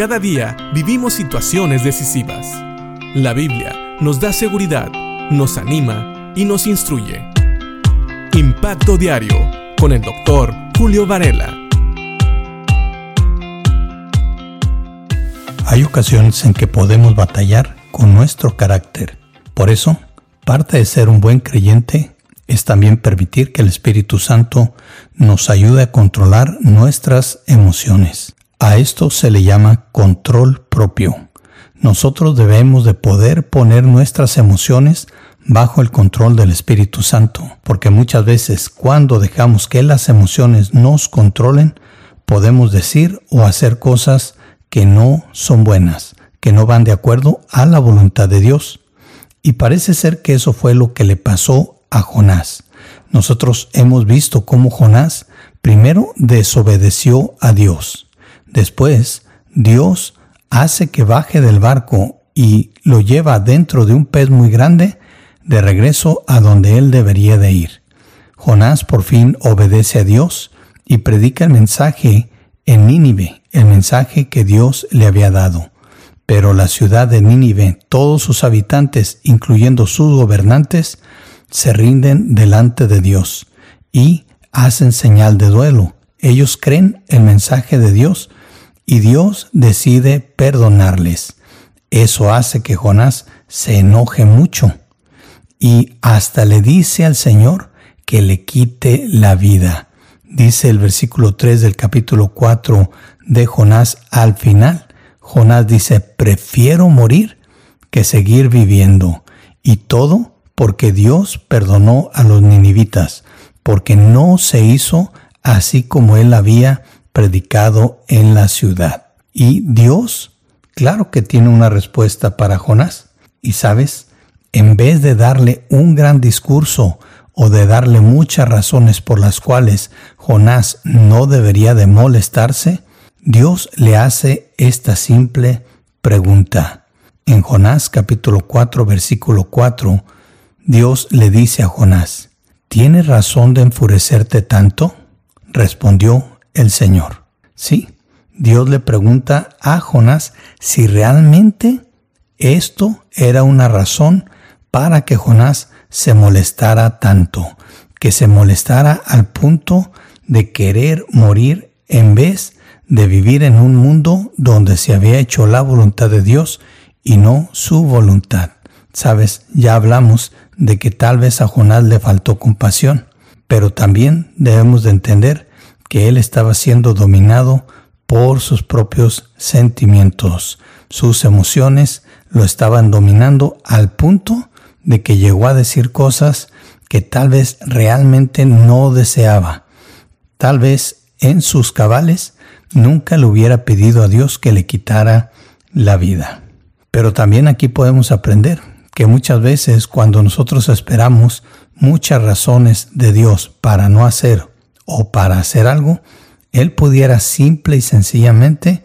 Cada día vivimos situaciones decisivas. La Biblia nos da seguridad, nos anima y nos instruye. Impacto Diario con el doctor Julio Varela. Hay ocasiones en que podemos batallar con nuestro carácter. Por eso, parte de ser un buen creyente es también permitir que el Espíritu Santo nos ayude a controlar nuestras emociones. A esto se le llama control propio. Nosotros debemos de poder poner nuestras emociones bajo el control del Espíritu Santo, porque muchas veces cuando dejamos que las emociones nos controlen, podemos decir o hacer cosas que no son buenas, que no van de acuerdo a la voluntad de Dios. Y parece ser que eso fue lo que le pasó a Jonás. Nosotros hemos visto cómo Jonás primero desobedeció a Dios Después, Dios hace que baje del barco y lo lleva dentro de un pez muy grande de regreso a donde él debería de ir. Jonás por fin obedece a Dios y predica el mensaje en Nínive, el mensaje que Dios le había dado. Pero la ciudad de Nínive, todos sus habitantes, incluyendo sus gobernantes, se rinden delante de Dios y hacen señal de duelo. Ellos creen el mensaje de Dios, y Dios decide perdonarles. Eso hace que Jonás se enoje mucho y hasta le dice al Señor que le quite la vida. Dice el versículo 3 del capítulo 4 de Jonás al final. Jonás dice, prefiero morir que seguir viviendo. Y todo porque Dios perdonó a los ninivitas, porque no se hizo así como él había predicado en la ciudad. Y Dios, claro que tiene una respuesta para Jonás. Y sabes, en vez de darle un gran discurso o de darle muchas razones por las cuales Jonás no debería de molestarse, Dios le hace esta simple pregunta. En Jonás capítulo 4 versículo 4, Dios le dice a Jonás, ¿tienes razón de enfurecerte tanto? Respondió el Señor. Sí, Dios le pregunta a Jonás si realmente esto era una razón para que Jonás se molestara tanto, que se molestara al punto de querer morir en vez de vivir en un mundo donde se había hecho la voluntad de Dios y no su voluntad. Sabes, ya hablamos de que tal vez a Jonás le faltó compasión, pero también debemos de entender que él estaba siendo dominado por sus propios sentimientos. Sus emociones lo estaban dominando al punto de que llegó a decir cosas que tal vez realmente no deseaba. Tal vez en sus cabales nunca le hubiera pedido a Dios que le quitara la vida. Pero también aquí podemos aprender que muchas veces cuando nosotros esperamos muchas razones de Dios para no hacer o para hacer algo, Él pudiera simple y sencillamente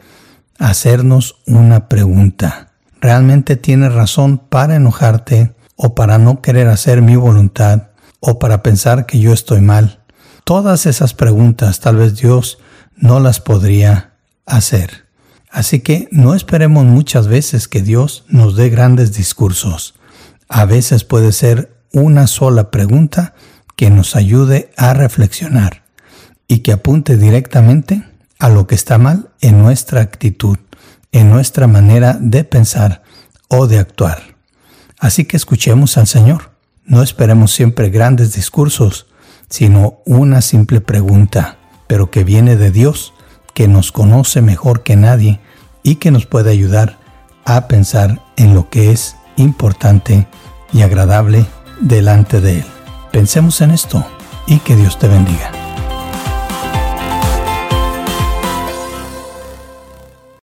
hacernos una pregunta. ¿Realmente tienes razón para enojarte o para no querer hacer mi voluntad o para pensar que yo estoy mal? Todas esas preguntas tal vez Dios no las podría hacer. Así que no esperemos muchas veces que Dios nos dé grandes discursos. A veces puede ser una sola pregunta que nos ayude a reflexionar y que apunte directamente a lo que está mal en nuestra actitud, en nuestra manera de pensar o de actuar. Así que escuchemos al Señor. No esperemos siempre grandes discursos, sino una simple pregunta, pero que viene de Dios, que nos conoce mejor que nadie y que nos puede ayudar a pensar en lo que es importante y agradable delante de Él. Pensemos en esto y que Dios te bendiga.